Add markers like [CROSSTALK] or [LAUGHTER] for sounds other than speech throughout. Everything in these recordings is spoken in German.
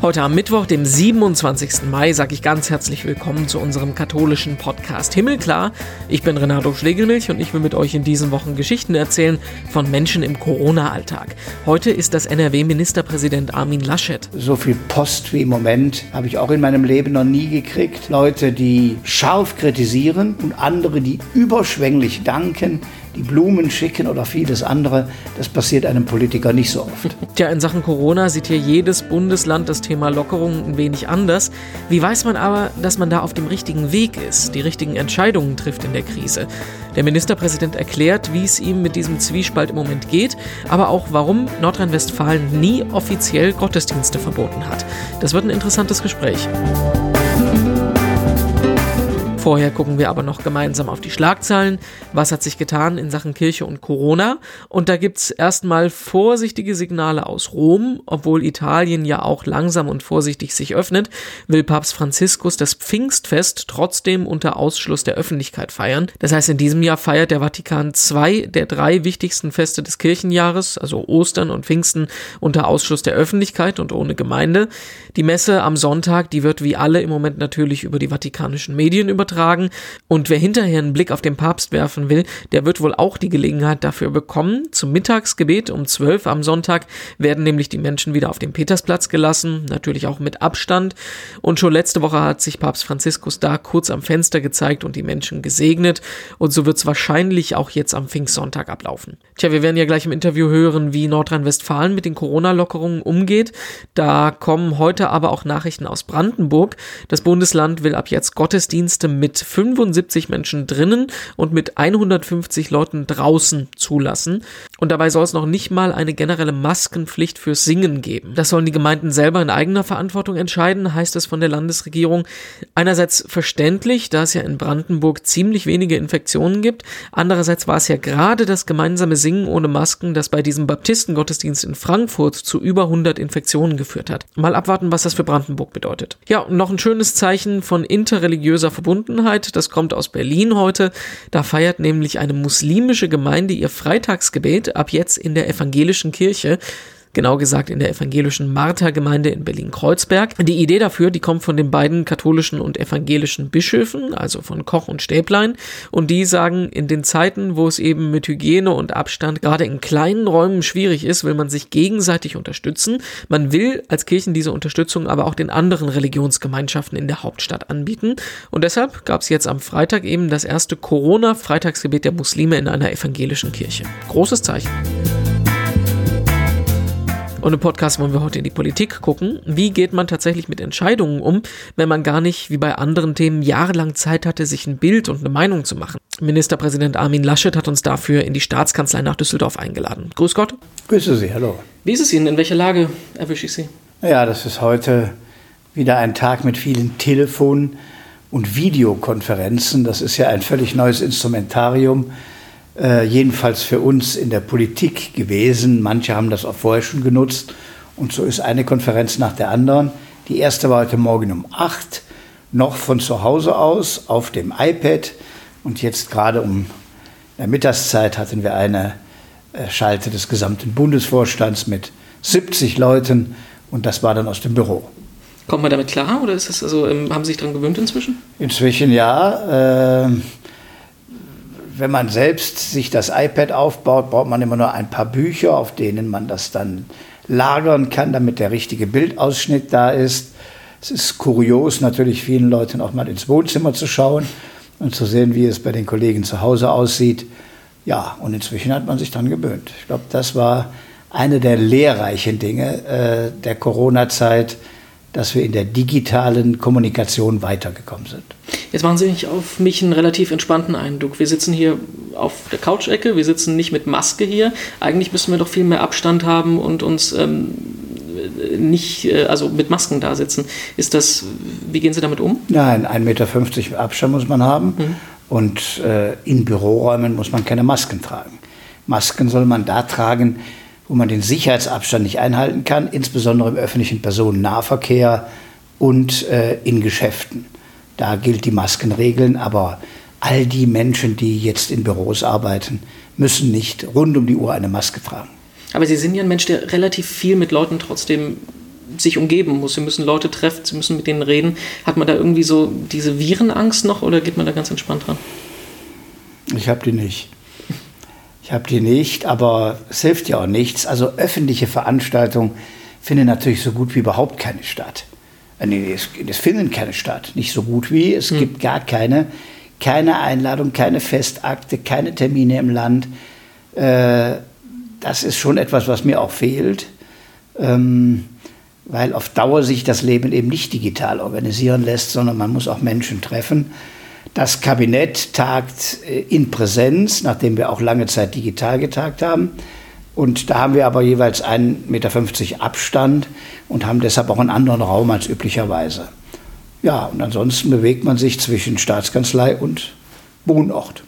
Heute am Mittwoch, dem 27. Mai, sage ich ganz herzlich willkommen zu unserem katholischen Podcast Himmelklar. Ich bin Renato Schlegelmilch und ich will mit euch in diesen Wochen Geschichten erzählen von Menschen im Corona-Alltag. Heute ist das NRW-Ministerpräsident Armin Laschet. So viel Post wie im Moment habe ich auch in meinem Leben noch nie gekriegt. Leute, die scharf kritisieren und andere, die überschwänglich danken die Blumen schicken oder vieles andere. Das passiert einem Politiker nicht so oft. [LAUGHS] Tja, in Sachen Corona sieht hier jedes Bundesland das Thema Lockerung ein wenig anders. Wie weiß man aber, dass man da auf dem richtigen Weg ist, die richtigen Entscheidungen trifft in der Krise? Der Ministerpräsident erklärt, wie es ihm mit diesem Zwiespalt im Moment geht, aber auch warum Nordrhein-Westfalen nie offiziell Gottesdienste verboten hat. Das wird ein interessantes Gespräch. Vorher gucken wir aber noch gemeinsam auf die Schlagzeilen. Was hat sich getan in Sachen Kirche und Corona? Und da gibt's erstmal vorsichtige Signale aus Rom. Obwohl Italien ja auch langsam und vorsichtig sich öffnet, will Papst Franziskus das Pfingstfest trotzdem unter Ausschluss der Öffentlichkeit feiern. Das heißt, in diesem Jahr feiert der Vatikan zwei der drei wichtigsten Feste des Kirchenjahres, also Ostern und Pfingsten, unter Ausschluss der Öffentlichkeit und ohne Gemeinde. Die Messe am Sonntag, die wird wie alle im Moment natürlich über die vatikanischen Medien übertragen tragen. Und wer hinterher einen Blick auf den Papst werfen will, der wird wohl auch die Gelegenheit dafür bekommen. Zum Mittagsgebet um 12 am Sonntag werden nämlich die Menschen wieder auf den Petersplatz gelassen, natürlich auch mit Abstand. Und schon letzte Woche hat sich Papst Franziskus da kurz am Fenster gezeigt und die Menschen gesegnet. Und so wird es wahrscheinlich auch jetzt am Pfingstsonntag ablaufen. Tja, wir werden ja gleich im Interview hören, wie Nordrhein-Westfalen mit den Corona-Lockerungen umgeht. Da kommen heute aber auch Nachrichten aus Brandenburg. Das Bundesland will ab jetzt Gottesdienste mit mit 75 Menschen drinnen und mit 150 Leuten draußen zulassen. Und dabei soll es noch nicht mal eine generelle Maskenpflicht fürs Singen geben. Das sollen die Gemeinden selber in eigener Verantwortung entscheiden, heißt es von der Landesregierung. Einerseits verständlich, da es ja in Brandenburg ziemlich wenige Infektionen gibt. Andererseits war es ja gerade das gemeinsame Singen ohne Masken, das bei diesem Baptistengottesdienst in Frankfurt zu über 100 Infektionen geführt hat. Mal abwarten, was das für Brandenburg bedeutet. Ja, und noch ein schönes Zeichen von interreligiöser Verbundenheit Verbundenheit. Das kommt aus Berlin heute. Da feiert nämlich eine muslimische Gemeinde ihr Freitagsgebet ab jetzt in der evangelischen Kirche genau gesagt in der evangelischen Martha-Gemeinde in Berlin-Kreuzberg. Die Idee dafür, die kommt von den beiden katholischen und evangelischen Bischöfen, also von Koch und Stäblein, und die sagen, in den Zeiten, wo es eben mit Hygiene und Abstand gerade in kleinen Räumen schwierig ist, will man sich gegenseitig unterstützen. Man will als Kirchen diese Unterstützung aber auch den anderen Religionsgemeinschaften in der Hauptstadt anbieten. Und deshalb gab es jetzt am Freitag eben das erste Corona-Freitagsgebet der Muslime in einer evangelischen Kirche. Großes Zeichen. Und im Podcast wollen wir heute in die Politik gucken. Wie geht man tatsächlich mit Entscheidungen um, wenn man gar nicht, wie bei anderen Themen, jahrelang Zeit hatte, sich ein Bild und eine Meinung zu machen? Ministerpräsident Armin Laschet hat uns dafür in die Staatskanzlei nach Düsseldorf eingeladen. Grüß Gott. Grüße Sie, hallo. Wie ist es Ihnen? In welcher Lage erwische ich Sie? Ja, das ist heute wieder ein Tag mit vielen Telefon- und Videokonferenzen. Das ist ja ein völlig neues Instrumentarium äh, jedenfalls für uns in der Politik gewesen. Manche haben das auch vorher schon genutzt. Und so ist eine Konferenz nach der anderen. Die erste war heute Morgen um 8, noch von zu Hause aus auf dem iPad. Und jetzt gerade um der Mittagszeit hatten wir eine äh, Schalte des gesamten Bundesvorstands mit 70 Leuten. Und das war dann aus dem Büro. Kommt man damit klar oder ist das also, ähm, haben Sie sich daran gewöhnt inzwischen? Inzwischen ja. Äh, wenn man selbst sich das iPad aufbaut, braucht man immer nur ein paar Bücher, auf denen man das dann lagern kann, damit der richtige Bildausschnitt da ist. Es ist kurios, natürlich vielen Leuten auch mal ins Wohnzimmer zu schauen und zu sehen, wie es bei den Kollegen zu Hause aussieht. Ja, und inzwischen hat man sich dann gewöhnt. Ich glaube, das war eine der lehrreichen Dinge äh, der Corona-Zeit, dass wir in der digitalen Kommunikation weitergekommen sind. Jetzt machen Sie auf mich einen relativ entspannten Eindruck. Wir sitzen hier auf der Couch-Ecke, wir sitzen nicht mit Maske hier. Eigentlich müssten wir doch viel mehr Abstand haben und uns ähm, nicht, äh, also mit Masken da sitzen. Ist das, wie gehen Sie damit um? Nein, 1,50 Meter Abstand muss man haben mhm. und äh, in Büroräumen muss man keine Masken tragen. Masken soll man da tragen, wo man den Sicherheitsabstand nicht einhalten kann, insbesondere im öffentlichen Personennahverkehr und äh, in Geschäften. Da gilt die Maskenregeln, aber all die Menschen, die jetzt in Büros arbeiten, müssen nicht rund um die Uhr eine Maske tragen. Aber Sie sind ja ein Mensch, der relativ viel mit Leuten trotzdem sich umgeben muss. Sie müssen Leute treffen, sie müssen mit denen reden. Hat man da irgendwie so diese Virenangst noch oder geht man da ganz entspannt dran? Ich habe die nicht. Ich habe die nicht, aber es hilft ja auch nichts. Also öffentliche Veranstaltungen finden natürlich so gut wie überhaupt keine statt. Äh, nee, es, es finden keine statt. Nicht so gut wie, es hm. gibt gar keine. Keine Einladung, keine Festakte, keine Termine im Land. Äh, das ist schon etwas, was mir auch fehlt. Ähm, weil auf Dauer sich das Leben eben nicht digital organisieren lässt, sondern man muss auch Menschen treffen. Das Kabinett tagt äh, in Präsenz, nachdem wir auch lange Zeit digital getagt haben. Und da haben wir aber jeweils 1,50 Meter Abstand und haben deshalb auch einen anderen Raum als üblicherweise. Ja, und ansonsten bewegt man sich zwischen Staatskanzlei und Wohnort.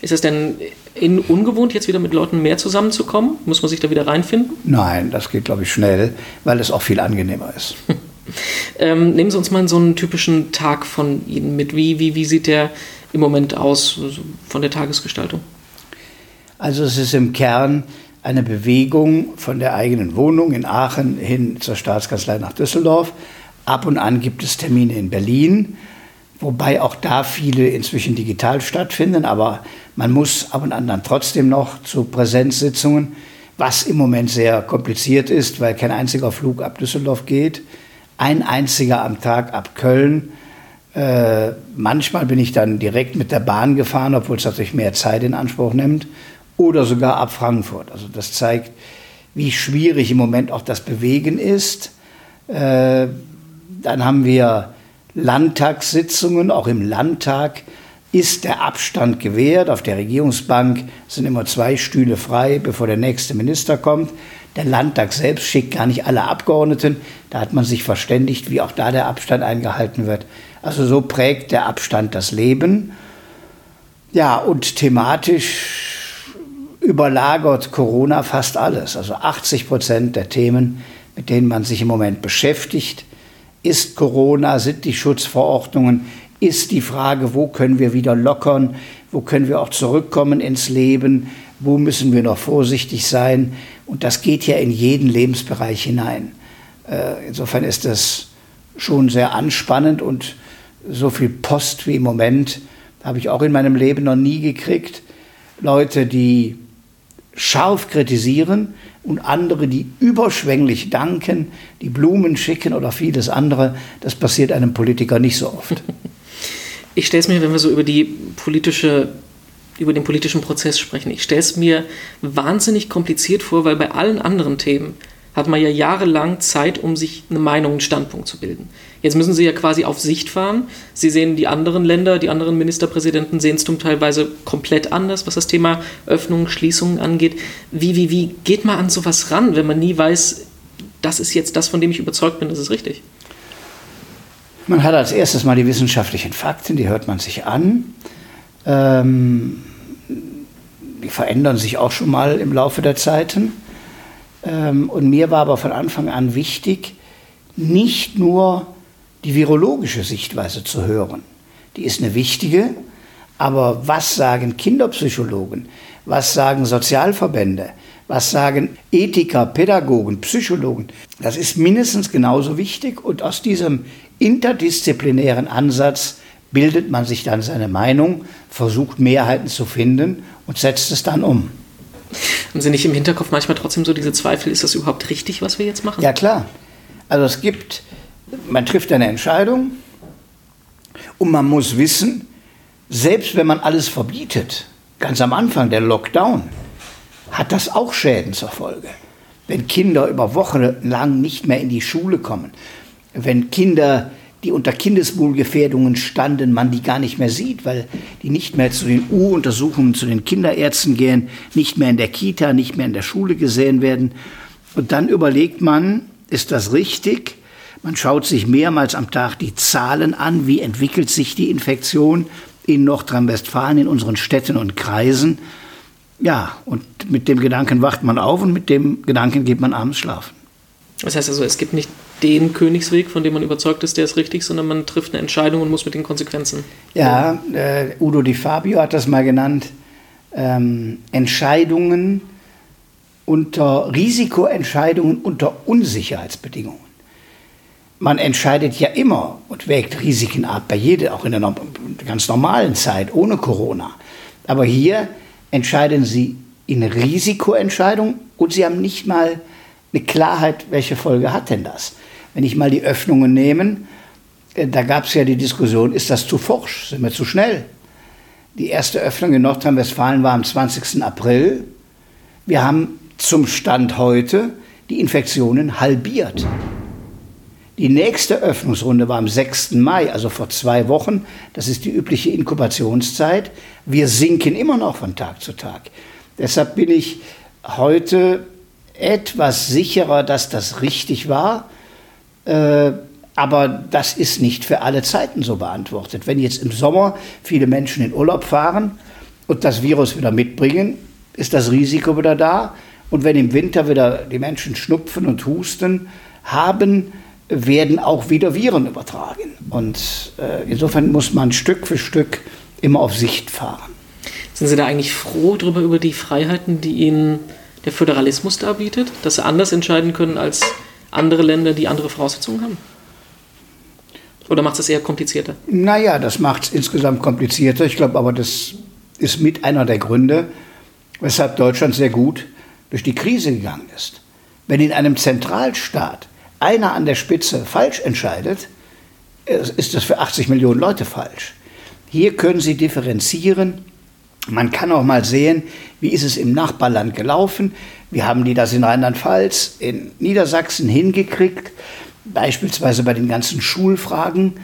Ist es denn in ungewohnt, jetzt wieder mit Leuten mehr zusammenzukommen? Muss man sich da wieder reinfinden? Nein, das geht, glaube ich, schnell, weil es auch viel angenehmer ist. [LAUGHS] ähm, nehmen Sie uns mal so einen typischen Tag von Ihnen mit. Wie, wie, wie sieht der im Moment aus von der Tagesgestaltung? Also es ist im Kern eine Bewegung von der eigenen Wohnung in Aachen hin zur Staatskanzlei nach Düsseldorf. Ab und an gibt es Termine in Berlin, wobei auch da viele inzwischen digital stattfinden, aber man muss ab und an dann trotzdem noch zu Präsenzsitzungen, was im Moment sehr kompliziert ist, weil kein einziger Flug ab Düsseldorf geht, ein einziger am Tag ab Köln. Äh, manchmal bin ich dann direkt mit der Bahn gefahren, obwohl es natürlich mehr Zeit in Anspruch nimmt, oder sogar ab Frankfurt. Also das zeigt, wie schwierig im Moment auch das Bewegen ist. Äh, dann haben wir Landtagssitzungen, auch im Landtag ist der Abstand gewährt. Auf der Regierungsbank sind immer zwei Stühle frei, bevor der nächste Minister kommt. Der Landtag selbst schickt gar nicht alle Abgeordneten. Da hat man sich verständigt, wie auch da der Abstand eingehalten wird. Also so prägt der Abstand das Leben. Ja, und thematisch überlagert Corona fast alles. Also 80 Prozent der Themen, mit denen man sich im Moment beschäftigt, ist Corona, sind die Schutzverordnungen, ist die Frage, wo können wir wieder lockern, wo können wir auch zurückkommen ins Leben, wo müssen wir noch vorsichtig sein. Und das geht ja in jeden Lebensbereich hinein. Äh, insofern ist das schon sehr anspannend und so viel Post wie im Moment habe ich auch in meinem Leben noch nie gekriegt. Leute, die scharf kritisieren und andere, die überschwänglich danken, die Blumen schicken oder vieles andere. Das passiert einem Politiker nicht so oft. [LAUGHS] ich stelle es mir, wenn wir so über die politische über den politischen Prozess sprechen. Ich stelle es mir wahnsinnig kompliziert vor, weil bei allen anderen Themen hat man ja jahrelang Zeit, um sich eine Meinung, einen Standpunkt zu bilden. Jetzt müssen Sie ja quasi auf Sicht fahren. Sie sehen die anderen Länder, die anderen Ministerpräsidenten sehen es zum teilweise komplett anders, was das Thema Öffnung, Schließungen angeht. Wie, wie, wie geht man an sowas ran, wenn man nie weiß, das ist jetzt das, von dem ich überzeugt bin, das ist richtig? Man hat als erstes mal die wissenschaftlichen Fakten, die hört man sich an. Ähm, die verändern sich auch schon mal im Laufe der Zeiten. Ähm, und mir war aber von Anfang an wichtig, nicht nur die virologische Sichtweise zu hören. Die ist eine wichtige, aber was sagen Kinderpsychologen? Was sagen Sozialverbände? Was sagen Ethiker, Pädagogen, Psychologen? Das ist mindestens genauso wichtig und aus diesem interdisziplinären Ansatz bildet man sich dann seine Meinung, versucht Mehrheiten zu finden und setzt es dann um. Haben Sie nicht im Hinterkopf manchmal trotzdem so diese Zweifel, ist das überhaupt richtig, was wir jetzt machen? Ja klar. Also es gibt, man trifft eine Entscheidung und man muss wissen, selbst wenn man alles verbietet, ganz am Anfang der Lockdown, hat das auch Schäden zur Folge. Wenn Kinder über Wochen lang nicht mehr in die Schule kommen, wenn Kinder, die unter Kindeswohlgefährdungen standen, man die gar nicht mehr sieht, weil die nicht mehr zu den U-Untersuchungen, zu den Kinderärzten gehen, nicht mehr in der Kita, nicht mehr in der Schule gesehen werden. Und dann überlegt man, ist das richtig? Man schaut sich mehrmals am Tag die Zahlen an, wie entwickelt sich die Infektion in Nordrhein-Westfalen, in unseren Städten und Kreisen. Ja, und mit dem Gedanken wacht man auf und mit dem Gedanken geht man abends schlafen. Das heißt also, es gibt nicht den Königsweg, von dem man überzeugt ist, der ist richtig, sondern man trifft eine Entscheidung und muss mit den Konsequenzen. Ja, äh, Udo Di Fabio hat das mal genannt. Ähm, Entscheidungen unter Risikoentscheidungen unter Unsicherheitsbedingungen. man entscheidet ja immer und wägt Risiken ab, bei jeder, auch in der ganz normalen Zeit, ohne Corona. Aber hier entscheiden Sie in Risikoentscheidung und Sie haben nicht mal eine Klarheit, welche Folge hat denn das? Wenn ich mal die Öffnungen nehme, äh, da gab es ja die Diskussion, ist das zu forsch, sind wir zu schnell? Die erste Öffnung in Nordrhein-Westfalen war am 20. April. Wir haben zum Stand heute die Infektionen halbiert. Die nächste Öffnungsrunde war am 6. Mai, also vor zwei Wochen. Das ist die übliche Inkubationszeit. Wir sinken immer noch von Tag zu Tag. Deshalb bin ich heute etwas sicherer, dass das richtig war. Äh, aber das ist nicht für alle Zeiten so beantwortet. Wenn jetzt im Sommer viele Menschen in Urlaub fahren und das Virus wieder mitbringen, ist das Risiko wieder da. Und wenn im Winter wieder die Menschen schnupfen und husten haben, werden auch wieder Viren übertragen. Und äh, insofern muss man Stück für Stück immer auf Sicht fahren. Sind Sie da eigentlich froh darüber, über die Freiheiten, die Ihnen der Föderalismus da bietet, dass Sie anders entscheiden können als andere Länder, die andere Voraussetzungen haben? Oder macht es eher komplizierter? Naja, das macht es insgesamt komplizierter. Ich glaube aber, das ist mit einer der Gründe, weshalb Deutschland sehr gut durch die Krise gegangen ist. Wenn in einem Zentralstaat einer an der Spitze falsch entscheidet, ist das für 80 Millionen Leute falsch. Hier können Sie differenzieren. Man kann auch mal sehen, wie ist es im Nachbarland gelaufen. Wir haben die das in Rheinland-Pfalz, in Niedersachsen hingekriegt. Beispielsweise bei den ganzen Schulfragen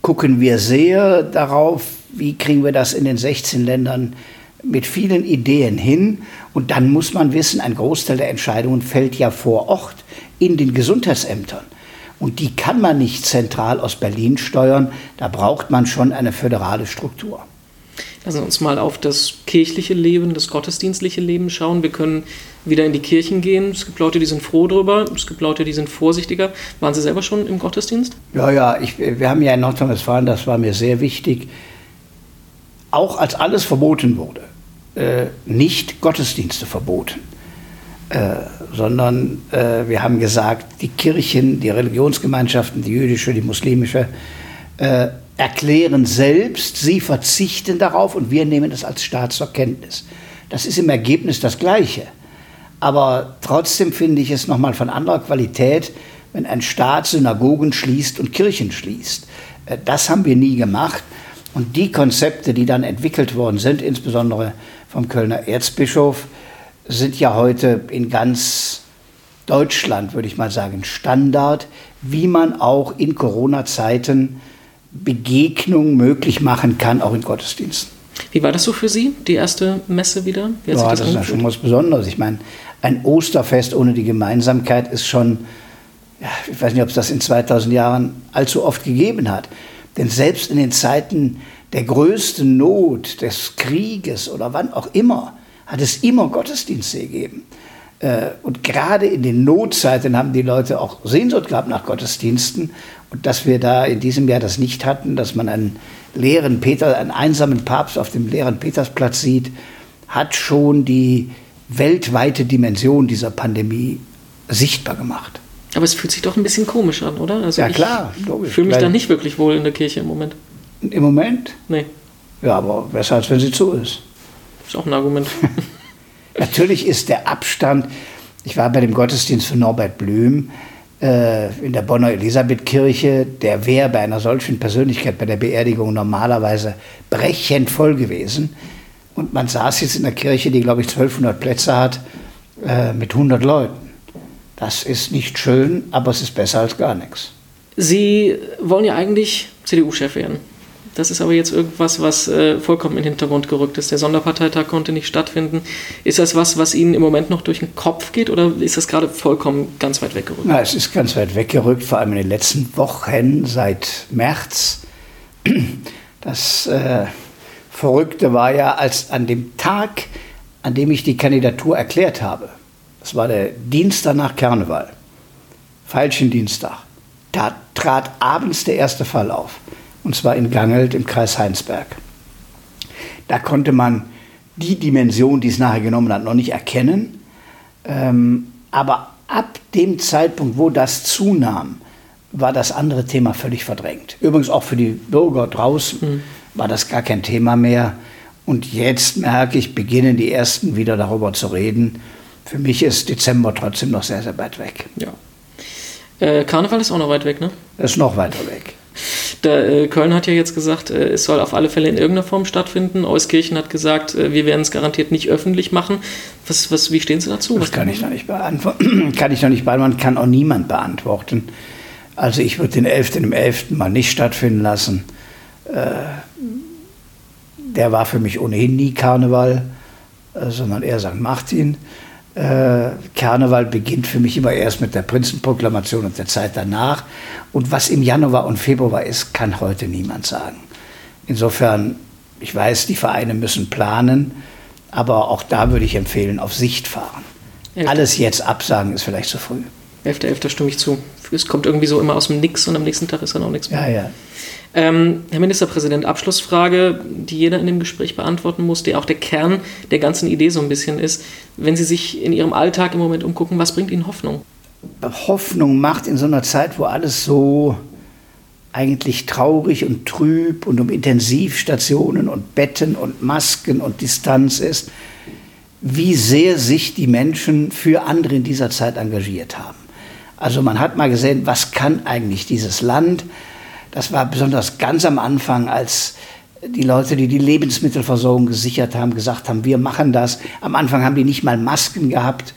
gucken wir sehr darauf, wie kriegen wir das in den 16 Ländern mit vielen Ideen hin. Und dann muss man wissen, ein Großteil der Entscheidungen fällt ja vor Ort in den Gesundheitsämtern. Und die kann man nicht zentral aus Berlin steuern. Da braucht man schon eine föderale Struktur. Lassen wir uns mal auf das kirchliche Leben, das gottesdienstliche Leben schauen. Wir können wieder in die Kirchen gehen. Es gibt Leute, die sind froh drüber. Es gibt Leute, die sind vorsichtiger. Waren Sie selber schon im Gottesdienst? Ja, ja. Ich, wir haben ja in Nordrhein-Westfalen, das war mir sehr wichtig, auch als alles verboten wurde, äh, nicht Gottesdienste verboten. Äh, sondern äh, wir haben gesagt, die Kirchen, die Religionsgemeinschaften, die jüdische, die muslimische, äh, erklären selbst, sie verzichten darauf und wir nehmen es als Staat zur Kenntnis. Das ist im Ergebnis das Gleiche. Aber trotzdem finde ich es nochmal von anderer Qualität, wenn ein Staat Synagogen schließt und Kirchen schließt. Äh, das haben wir nie gemacht. Und die Konzepte, die dann entwickelt worden sind, insbesondere vom Kölner Erzbischof, sind ja heute in ganz Deutschland, würde ich mal sagen, Standard, wie man auch in Corona-Zeiten Begegnung möglich machen kann, auch in Gottesdiensten. Wie war das so für Sie, die erste Messe wieder? ja, das, das ist ja schon was Besonderes. Ich meine, ein Osterfest ohne die Gemeinsamkeit ist schon, ja, ich weiß nicht, ob es das in 2000 Jahren allzu oft gegeben hat. Denn selbst in den Zeiten der größten Not, des Krieges oder wann auch immer, hat es immer Gottesdienste gegeben. Äh, und gerade in den Notzeiten haben die Leute auch Sehnsucht gehabt nach Gottesdiensten. Und dass wir da in diesem Jahr das nicht hatten, dass man einen leeren Peter, einen einsamen Papst auf dem leeren Petersplatz sieht, hat schon die weltweite Dimension dieser Pandemie sichtbar gemacht. Aber es fühlt sich doch ein bisschen komisch an, oder? Also ja, klar. Ich fühle mich da nicht wirklich wohl in der Kirche im Moment. Im Moment? Nee. Ja, aber besser als wenn sie zu ist. Ist auch ein Argument. [LAUGHS] Natürlich ist der Abstand, ich war bei dem Gottesdienst von Norbert Blüm äh, in der Bonner Elisabethkirche, der wäre bei einer solchen Persönlichkeit bei der Beerdigung normalerweise brechend voll gewesen. Und man saß jetzt in der Kirche, die, glaube ich, 1200 Plätze hat, äh, mit 100 Leuten. Das ist nicht schön, aber es ist besser als gar nichts. Sie wollen ja eigentlich CDU-Chef werden. Das ist aber jetzt irgendwas, was äh, vollkommen in den Hintergrund gerückt ist. Der Sonderparteitag konnte nicht stattfinden. Ist das was, was Ihnen im Moment noch durch den Kopf geht oder ist das gerade vollkommen ganz weit weggerückt? Na, es ist ganz weit weggerückt, vor allem in den letzten Wochen seit März. Das äh, Verrückte war ja, als an dem Tag, an dem ich die Kandidatur erklärt habe, das war der Dienstag nach Karneval, falschen Dienstag, da trat abends der erste Fall auf und zwar in Gangelt im Kreis Heinsberg. Da konnte man die Dimension, die es nachher genommen hat, noch nicht erkennen. Ähm, aber ab dem Zeitpunkt, wo das zunahm, war das andere Thema völlig verdrängt. Übrigens auch für die Bürger draußen mhm. war das gar kein Thema mehr. Und jetzt merke ich, beginnen die Ersten wieder darüber zu reden. Für mich ist Dezember trotzdem noch sehr, sehr weit weg. Ja. Äh, Karneval ist auch noch weit weg, ne? Ist noch weiter weg. Der, äh, Köln hat ja jetzt gesagt, äh, es soll auf alle Fälle in irgendeiner Form stattfinden. Euskirchen hat gesagt, äh, wir werden es garantiert nicht öffentlich machen. Was, was, wie stehen Sie dazu? Das [CLEARS THROAT] kann ich noch nicht beantworten. kann ich noch nicht beantworten, kann auch niemand beantworten. Also ich würde den 11. im 11. mal nicht stattfinden lassen. Äh, der war für mich ohnehin nie Karneval, äh, sondern eher St. Martin. Äh, Karneval beginnt für mich immer erst mit der Prinzenproklamation und der Zeit danach. Und was im Januar und Februar ist, kann heute niemand sagen. Insofern, ich weiß, die Vereine müssen planen, aber auch da würde ich empfehlen, auf Sicht fahren. Alles jetzt absagen ist vielleicht zu früh. 11.11. stimme ich zu. Es kommt irgendwie so immer aus dem Nix und am nächsten Tag ist dann auch nichts mehr. Ja, ja. Ähm, Herr Ministerpräsident, Abschlussfrage, die jeder in dem Gespräch beantworten muss, die auch der Kern der ganzen Idee so ein bisschen ist. Wenn Sie sich in Ihrem Alltag im Moment umgucken, was bringt Ihnen Hoffnung? Hoffnung macht in so einer Zeit, wo alles so eigentlich traurig und trüb und um Intensivstationen und Betten und Masken und Distanz ist, wie sehr sich die Menschen für andere in dieser Zeit engagiert haben. Also man hat mal gesehen, was kann eigentlich dieses Land? Das war besonders ganz am Anfang, als die Leute, die die Lebensmittelversorgung gesichert haben, gesagt haben, wir machen das. Am Anfang haben die nicht mal Masken gehabt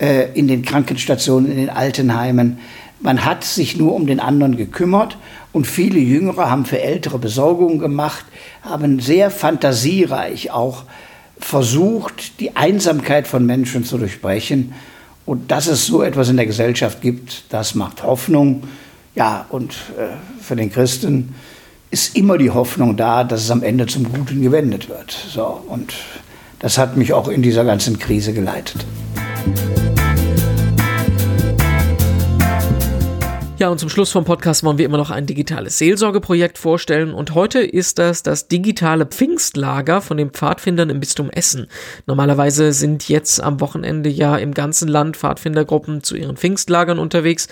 äh, in den Krankenstationen, in den Altenheimen. Man hat sich nur um den anderen gekümmert und viele Jüngere haben für ältere Besorgungen gemacht, haben sehr fantasiereich auch versucht, die Einsamkeit von Menschen zu durchbrechen und dass es so etwas in der Gesellschaft gibt, das macht Hoffnung. Ja, und äh, für den Christen ist immer die Hoffnung da, dass es am Ende zum Guten gewendet wird. So, und das hat mich auch in dieser ganzen Krise geleitet. Ja, und zum Schluss vom Podcast wollen wir immer noch ein digitales Seelsorgeprojekt vorstellen. Und heute ist das das digitale Pfingstlager von den Pfadfindern im Bistum Essen. Normalerweise sind jetzt am Wochenende ja im ganzen Land Pfadfindergruppen zu ihren Pfingstlagern unterwegs.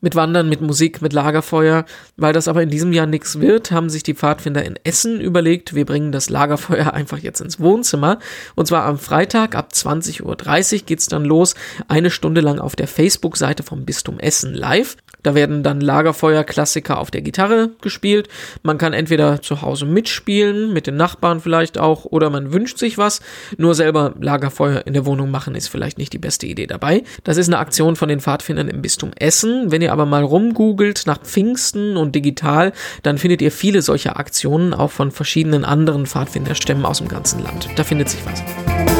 Mit Wandern, mit Musik, mit Lagerfeuer. Weil das aber in diesem Jahr nichts wird, haben sich die Pfadfinder in Essen überlegt, wir bringen das Lagerfeuer [LAUGHS] einfach jetzt ins Wohnzimmer. Und zwar am Freitag ab 20.30 Uhr geht's dann los. Eine Stunde lang auf der Facebook-Seite vom Bistum Essen live. Da werden dann Lagerfeuer-Klassiker auf der Gitarre gespielt. Man kann entweder zu Hause mitspielen, mit den Nachbarn vielleicht auch, oder man wünscht sich was. Nur selber Lagerfeuer in der Wohnung machen ist vielleicht nicht die beste Idee dabei. Das ist eine Aktion von den Pfadfindern im Bistum Essen. Wenn ihr aber mal rumgoogelt nach Pfingsten und digital, dann findet ihr viele solcher Aktionen auch von verschiedenen anderen Pfadfinderstämmen aus dem ganzen Land. Da findet sich was.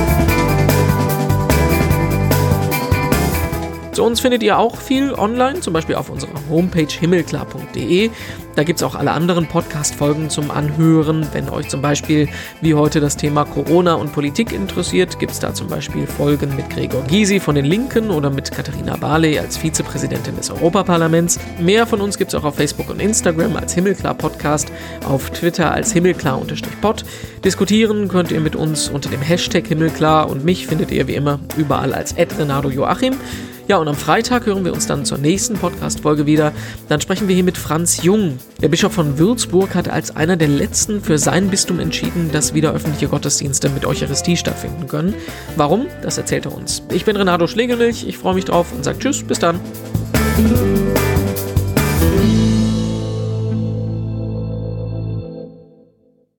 Zu uns findet ihr auch viel online, zum Beispiel auf unserer Homepage himmelklar.de. Da gibt es auch alle anderen Podcast-Folgen zum Anhören. Wenn euch zum Beispiel wie heute das Thema Corona und Politik interessiert, gibt es da zum Beispiel Folgen mit Gregor Gysi von den Linken oder mit Katharina Barley als Vizepräsidentin des Europaparlaments. Mehr von uns gibt es auch auf Facebook und Instagram als Himmelklar Podcast, auf Twitter als Himmelklar-Pod. Diskutieren könnt ihr mit uns unter dem Hashtag Himmelklar und mich findet ihr wie immer überall als Renato Joachim. Ja, und am Freitag hören wir uns dann zur nächsten Podcast-Folge wieder. Dann sprechen wir hier mit Franz Jung. Der Bischof von Würzburg hat als einer der letzten für sein Bistum entschieden, dass wieder öffentliche Gottesdienste mit Eucharistie stattfinden können. Warum? Das erzählt er uns. Ich bin Renato Schlegelmilch, ich freue mich drauf und sage Tschüss, bis dann.